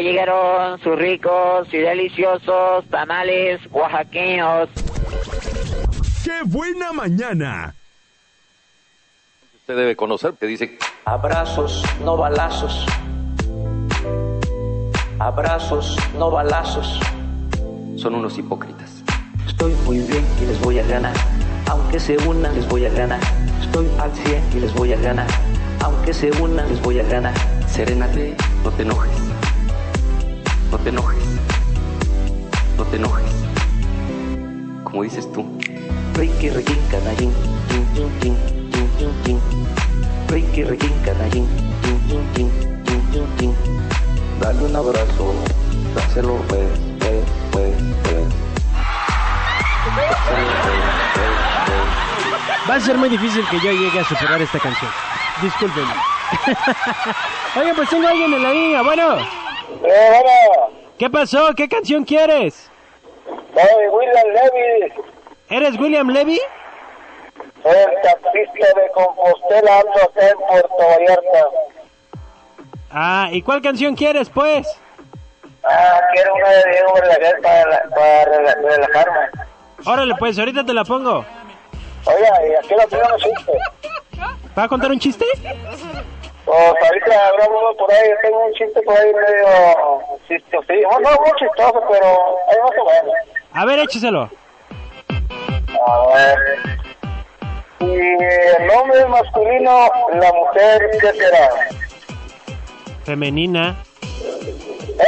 Ya llegaron sus ricos y deliciosos tamales oaxaqueños. ¡Qué buena mañana! Usted debe conocer que dice Abrazos, no balazos. Abrazos, no balazos. son unos hipócritas. Estoy muy bien y les voy a ganar. Aunque se unan, les voy a ganar. Estoy al 100 y les voy a ganar. Aunque se unan, les voy a ganar. Serénate, no te enojes. No te enojes. No te enojes. Como dices tú. Ricky, Ricky, canallín. Ricky, Ricky, canallín. Dale un abrazo. Dáselo, pues, pues, pues, pues. Va a ser muy difícil que yo llegue a superar esta canción. Discúlpenme. Oye, pues tengo a alguien en la línea. Bueno, Eh, ¿qué pasó? ¿Qué canción quieres? soy William Levy, ¿Eres William Levy? soy el taxista de Compostela, ando acá en Puerto Vallarta. Ah, ¿y cuál canción quieres, pues? Ah, quiero una de Diego Verdaguer para, para rela- relajarme. Órale, pues, ahorita te la pongo. Oiga, y aquí lo tengo un chiste. ¿Va a contar un chiste? Pues ahorita habrá uno por ahí, tengo un chiste por ahí medio chistosito. Bueno, no muy chistoso, pero ahí más o menos. A ver, écheselo. A ver. Si el hombre es masculino, la mujer, ¿qué será? Femenina. ¿Eh?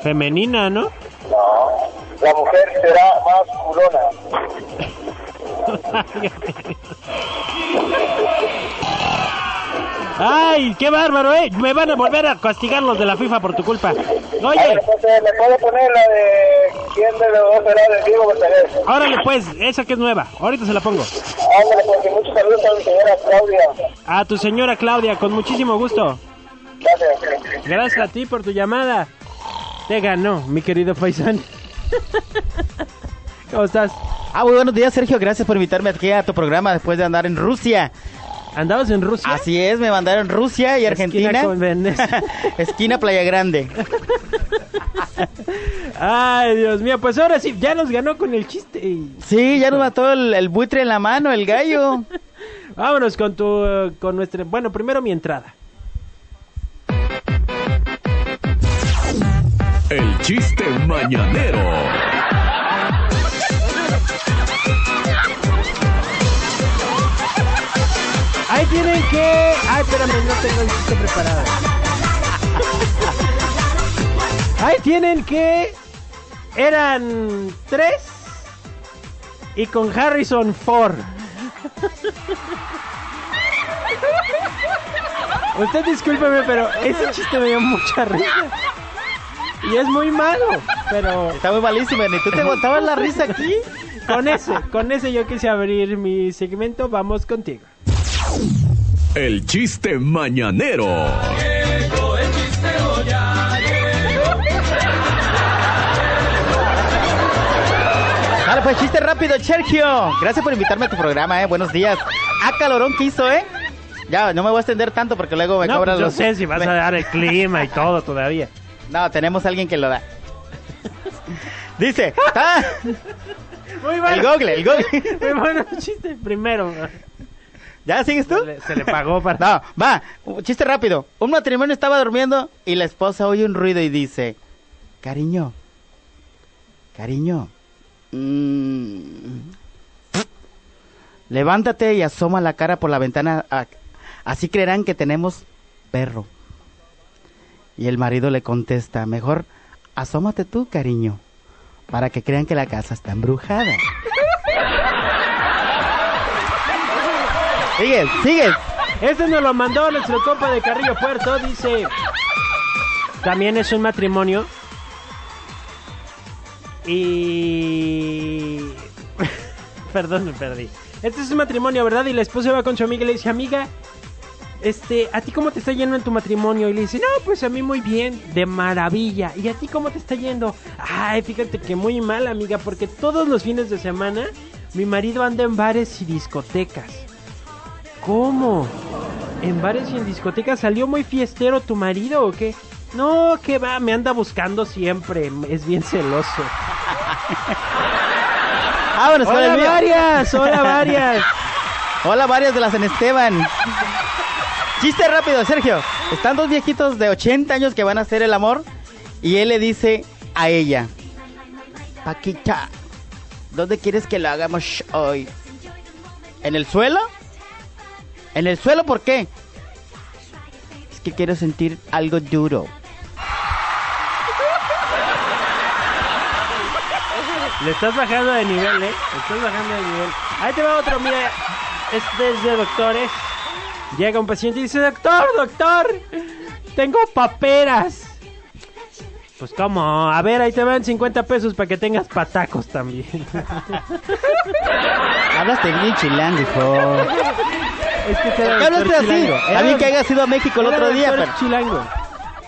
Femenina, ¿no? No, la mujer será más culona. Ay, qué bárbaro, ¿eh? Me van a volver a castigar los de la FIFA por tu culpa. Oye, ver, entonces, ¿me puede poner la de quién de los dos será de Diego Verdaguer? órale, pues, esa que es nueva. Ahorita se la pongo. Ándale, porque muchos saludos a mi señora Claudia. A tu señora Claudia, con muchísimo gusto. Gracias. Gracias a ti por tu llamada. Te ganó, mi querido Faisán. ¿Cómo estás? Ah, muy buenos días, Sergio. Gracias por invitarme aquí a tu programa después de andar en Rusia. ¿Andabas en Rusia? Así es, me mandaron Rusia y Esquina Argentina. con Venecia. Esquina Playa Grande. Ay, Dios mío, pues ahora sí, ya nos ganó con el chiste. Sí, ya nos mató el, el buitre en la mano, el gallo. Vámonos con tu, con nuestra, bueno, primero mi entrada. El chiste mañanero. Tienen que, ay, espérame, no tengo el chiste preparado. Ahí tienen que eran tres y con Harrison Ford. Usted discúlpeme, pero ese chiste me dio mucha risa. Y es muy malo, pero Está muy malísimo, ni tú te aguantabas la risa aquí. con ese, con ese yo quise abrir mi segmento. Vamos contigo. El chiste mañanero. Vale, pues chiste rápido, Sergio. Gracias por invitarme a tu programa, eh. Buenos días. Ah, calorón que hizo, eh. Ya, no me voy a extender tanto porque luego me No, cobran pues yo los... sé si vas me- a dar el clima y todo todavía. No, tenemos a alguien que lo da. Dice, está... Muy El bueno. google, el google. Muy bueno el chiste primero. ¿Ya sigues tú? Se le, se le pagó para... No, va, chiste rápido. Un matrimonio estaba durmiendo y la esposa oye un ruido y dice, cariño, cariño, mm, levántate y asoma la cara por la ventana, a- así creerán que tenemos perro. Y el marido le contesta, mejor asómate tú, cariño, para que crean que la casa está embrujada. Sigues, sigues. Este nos lo mandó nuestro compa de Carrillo Puerto. Dice: También es un matrimonio. Y. Perdón, me perdí. Este es un matrimonio, ¿verdad? Y la esposa va con su amiga y le dice: Amiga, este, ¿a ti cómo te está yendo en tu matrimonio? Y le dice: No, pues a mí muy bien, de maravilla. ¿Y a ti cómo te está yendo? Ay, fíjate que muy mal, amiga, porque todos los fines de semana mi marido anda en bares y discotecas. ¿Cómo? ¿En bares y en discotecas salió muy fiestero tu marido o qué? No, que va, me anda buscando siempre. Es bien celoso. Vámonos con el Hola, varias, hola, varias. Hola, varios de la San Esteban. Chiste rápido, Sergio. Están dos viejitos de 80 años que van a hacer el amor y él le dice a ella, Paquita, ¿dónde quieres que lo hagamos hoy? ¿En el suelo? ¿En el suelo por qué? Es que quiero sentir algo duro. Le estás bajando de nivel, ¿eh? Le estás bajando de nivel. Ahí te va otro, mira. Este es de doctores. Llega un paciente y dice, doctor, doctor, tengo paperas. Pues cómo, a ver, ahí te van 50 pesos para que tengas patacos también. Hablaste bien chilango, hijo. Es que ¿Por qué hablaste así? Bien que hayas ido a México el otro día, pero... chilango.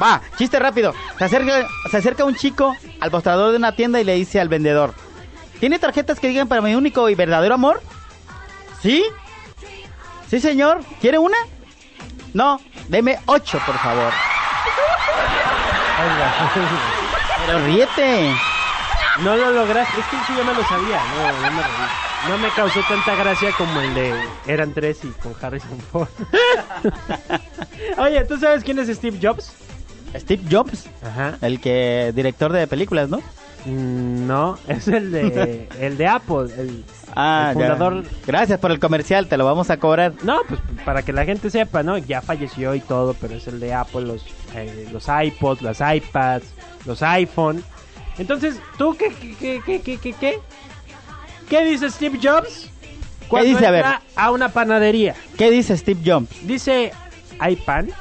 Va, chiste rápido. Se acerca, se acerca un chico al mostrador de una tienda y le dice al vendedor: ¿Tiene tarjetas que digan para mi único y verdadero amor? ¿Sí? ¿Sí, señor? ¿Quiere una? No, deme ocho, por favor. Pero ríete. No lo lograste, es que sí yo me lo sabía, no, no me reí. No me causó tanta gracia como el de Eran tres y con Harrison Ford. Oye, ¿tú sabes quién es Steve Jobs? Steve Jobs, Ajá. el que director de películas, ¿no? Mm, No, es el de el de Apple, el, Ah, el ya. fundador. Gracias por el comercial, te lo vamos a cobrar. No, pues para que la gente sepa, ¿no? Ya falleció y todo, pero es el de Apple, los eh, los iPods, las iPads, los iPhone. Entonces, ¿tú qué qué qué qué qué qué qué? ¿Qué dice Steve Jobs? Cuando dice? A ver. a una panadería. ¿Qué dice Steve Jobs? Dice, ¿hay pan?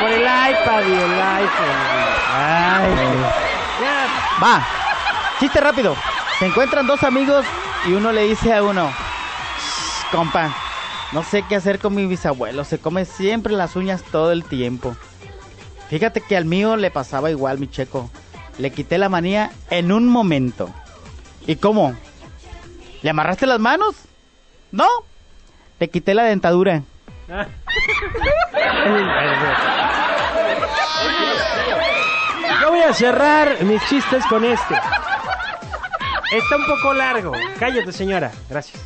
Por el iPad y el iPhone. Ay, ya. Va, chiste rápido. Se encuentran dos amigos y uno le dice a uno, "Shh, compa, no sé qué hacer con mi bisabuelo, se come siempre las uñas todo el tiempo. Fíjate que al mío le pasaba igual, mi checo. Le quité la manía en un momento. ¿Y cómo? ¿Le amarraste las manos? No, le quité la dentadura. Yo voy a cerrar mis chistes con este. Está un poco largo. Cállate, señora. Gracias.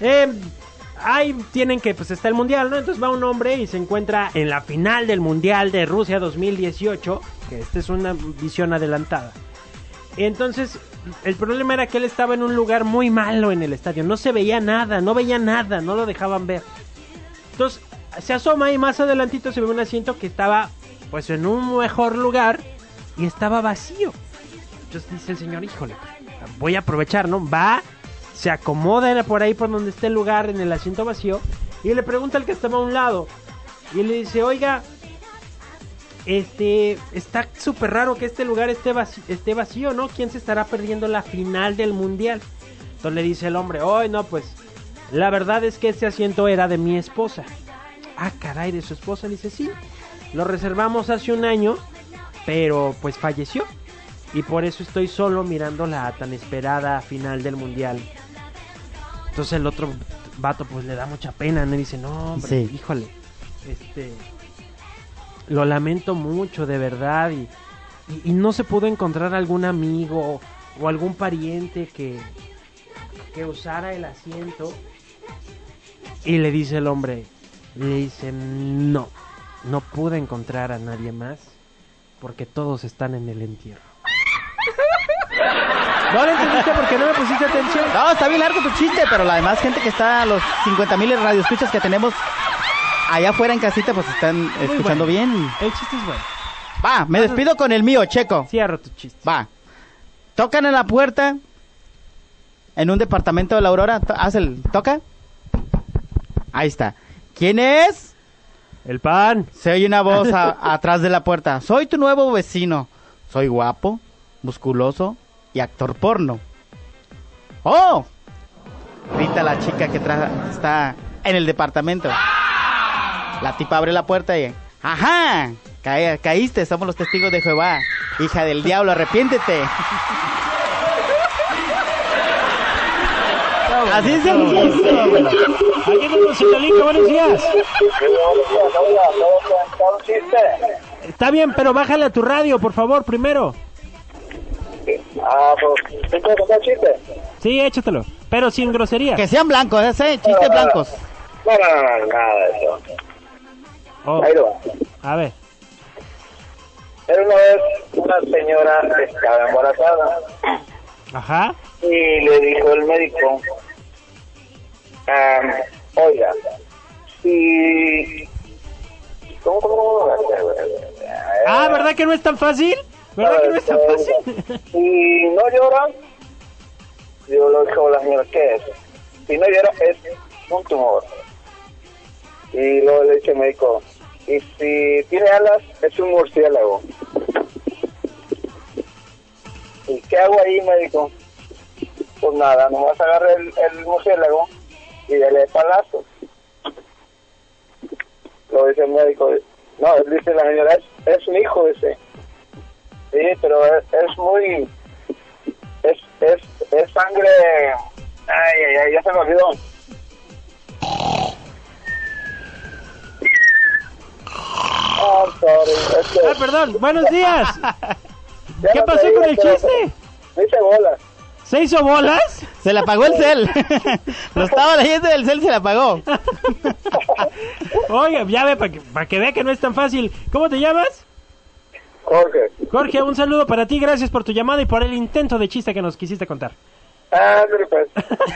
Eh, ahí tienen que, pues está el mundial, ¿no? Entonces va un hombre y se encuentra en la final del mundial de Rusia 2018. Que esta es una visión adelantada. Entonces, el problema era que él estaba en un lugar muy malo en el estadio. No se veía nada, no veía nada, no lo dejaban ver. Entonces, se asoma y más adelantito se ve un asiento que estaba, pues, en un mejor lugar y estaba vacío. Entonces dice el señor, híjole, voy a aprovechar, ¿no? Va, se acomoda por ahí por donde esté el lugar en el asiento vacío y le pregunta al que estaba a un lado y le dice, oiga, este, está súper raro que este lugar esté vacío, esté vacío, ¿no? ¿Quién se estará perdiendo la final del mundial? Entonces le dice el hombre, hoy no, pues, la verdad es que este asiento era de mi esposa. Ah, caray, de su esposa. Le dice, sí, lo reservamos hace un año, pero pues falleció. Y por eso estoy solo mirando la tan esperada final del mundial. Entonces el otro vato pues le da mucha pena, ¿no? Y dice, no, hombre, Sí. híjole, este, lo lamento mucho, de verdad, y, y- y no se pudo encontrar algún amigo o algún pariente que, que usara el asiento. Y le dice el hombre, le dice, no, no pude encontrar a nadie más porque todos están en el entierro. ¿No lo entendiste porque no me pusiste atención? No, está bien largo tu chiste, pero la demás gente que está, los 50 mil radioescuchas que tenemos allá afuera en casita, pues están escuchando bueno. bien. El chiste es bueno. Va, me despido con el mío, Checo. Cierro tu chiste. Va. Tocan en la puerta en un departamento de la Aurora. Haz el toca. Ahí está. ¿Quién es? El pan. Se oye una voz a- atrás de la puerta. Soy tu nuevo vecino. Soy guapo, musculoso y actor porno. ¡Oh! Grita la chica que tra- está en el departamento. La tipa abre la puerta y... ¡Ajá! Cae- caíste, somos los testigos de Jehová. Hija del diablo, arrepiéntete. Así es el. Aquí tenemos el Lalica, buenos días. Está bien, pero bájale a tu radio, por favor, primero. Ah, pues, ¿sí puedo contar chiste? Sí, échatelo. Pero sin grosería. Que sean blancos, ese, chistes blancos. No, no, no, no, nada de eso. Oh, Ahí lo va. a ver. Era una vez una señora que estaba embarazada Ajá. y le dijo el médico, "Am, oiga, si... ¿Cómo, cómo, cómo? Ah, ¿verdad que no es tan fácil? ¿Verdad no? Si no llora, yo lo dijo la señora, ¿qué es? Si no llora, es un tumor. Y luego le dice el médico, y si tiene alas, es un murciélago. ¿Y qué hago ahí, médico? Pues nada, nomás agarre el, el murciélago y dale palazos. Lo dice el médico, no, dice la señora, es, es mi hijo ese. Sí, pero es, es muy... Es, es, es sangre... Ay, ay, ay, ya se me olvidó. Oh, sorry. Es que Ah, perdón. Buenos días. ¿Qué no pasó con el chiste? se- Dice bola. ¿Se hizo bolas? Se le apagó el cel. Lo estaba leyendo del cel, se le apagó. Oiga, ya ve, para que, pa' que vea que no es tan fácil. ¿Cómo te llamas? Jorge. Jorge, un saludo para ti. Gracias por tu llamada y por el intento de chiste que nos quisiste contar. Ándale, pues.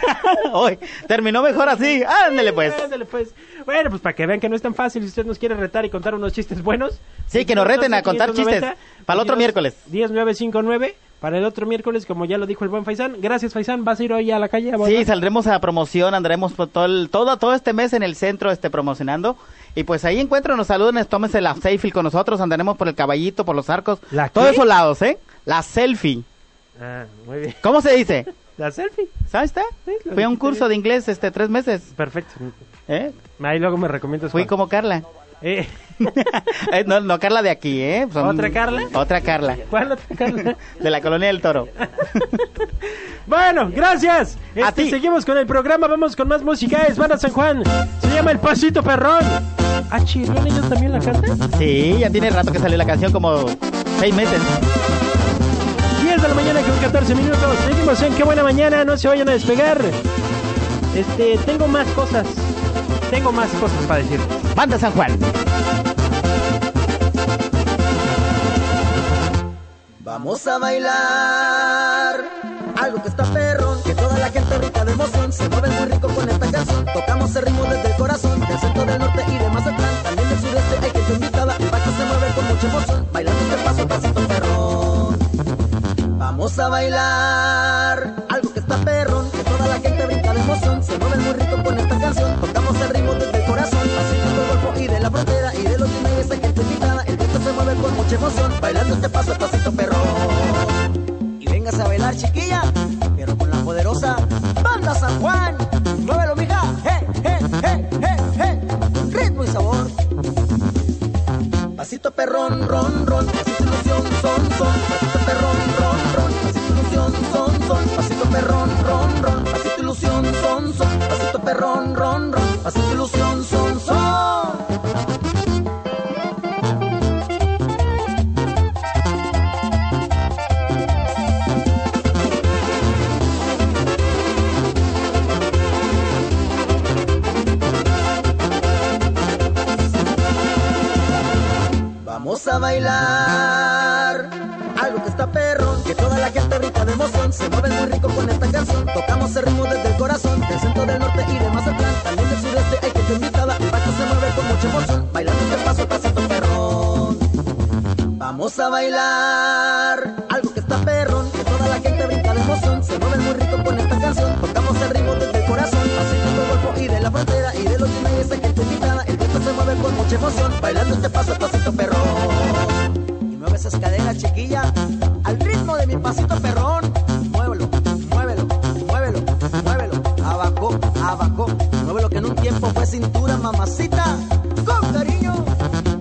Hoy terminó mejor así. Ándele pues. Ándale, pues. Bueno, pues para que vean que no es tan fácil. Si usted nos quiere retar y contar unos chistes buenos. Sí, que nos reten a contar chistes. Para el otro miércoles. 10959. Para el otro miércoles, como ya lo dijo el buen Faisán. Gracias, Faisán. ¿Vas a ir hoy a la calle? a Sí, saldremos a promoción, andaremos por todo, el- todo, todo este mes en el centro este, promocionando. Y pues ahí encuentran, saluden, tómense la selfie con nosotros, andaremos por el caballito, por los arcos, ¿La todos esos lados, ¿eh? La selfie. Ah, muy bien. ¿Cómo se dice? La selfie. ¿Sabes? está? Sí, Fui a un curso bien. de inglés este tres meses, Perfecto. ¿eh? Ahí luego me recomiendas. Fui como Carla. Eh, Eh, no, no Carla de aquí, ¿eh? ¿Otra Carla? Otra Carla. ¿Cuál otra Carla? De la colonia del Toro. Bueno, gracias. A Este, ti. seguimos con el programa, vamos con más música. Es Banda San Juan. Se llama El Pasito Perrón. Ah, Chirrión, ellos también la cantan. Sí, ya tiene rato que salió la canción, como seis meses. 10 de la mañana con 14 minutos. Seguimos en Qué Buena Mañana, no se vayan a despegar. Este, tengo más cosas. Tengo más cosas para decir. Banda San Juan. Vamos a bailar algo que está perrón, que toda la gente rica de emoción se mueve muy rico con esta canción. Tocamos el ritmo desde el corazón, del centro del norte y de Mazatlán, también del sureste hay gente invitada. El baile se mueve con mucha emoción, bailando este paso, pasito perrón. Vamos a bailar mucha emoción, bailando este paso, pasito perrón. A bailar algo que está perrón, que toda la gente rica de emoción se mueve muy rico con esta canción. Tocamos el ritmo desde el corazón, del centro del norte y de Mazatlán, también del sureste hay gente invitada. El baile se mueve con mucha emoción, bailando este paso, pasito perrón. Vamos a bailar algo que está perrón, que toda la gente brinca de emoción, se mueve muy rico con esta canción. Tocamos el ritmo desde el corazón, pasito del golfo y de la frontera y de los hay gente invitada. El viento se mueve con mucha emoción, bailando este paso, pasito perrón. Chiquilla, al ritmo de mi pasito perrón. Muévelo, muévelo, muévelo, muévelo. Abajo, abajo. Muévelo que en un tiempo fue cintura, mamacita. Con cariño.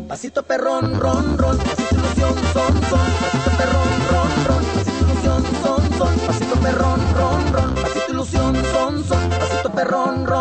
Pasito perrón, ron, ron. Pasito ilusión, son, son. Pasito perrón, ron, ron. Pasito ilusión, son, son. Pasito perrón, ron, ron. Pasito ilusión, son, son. Pasito perrón, ron,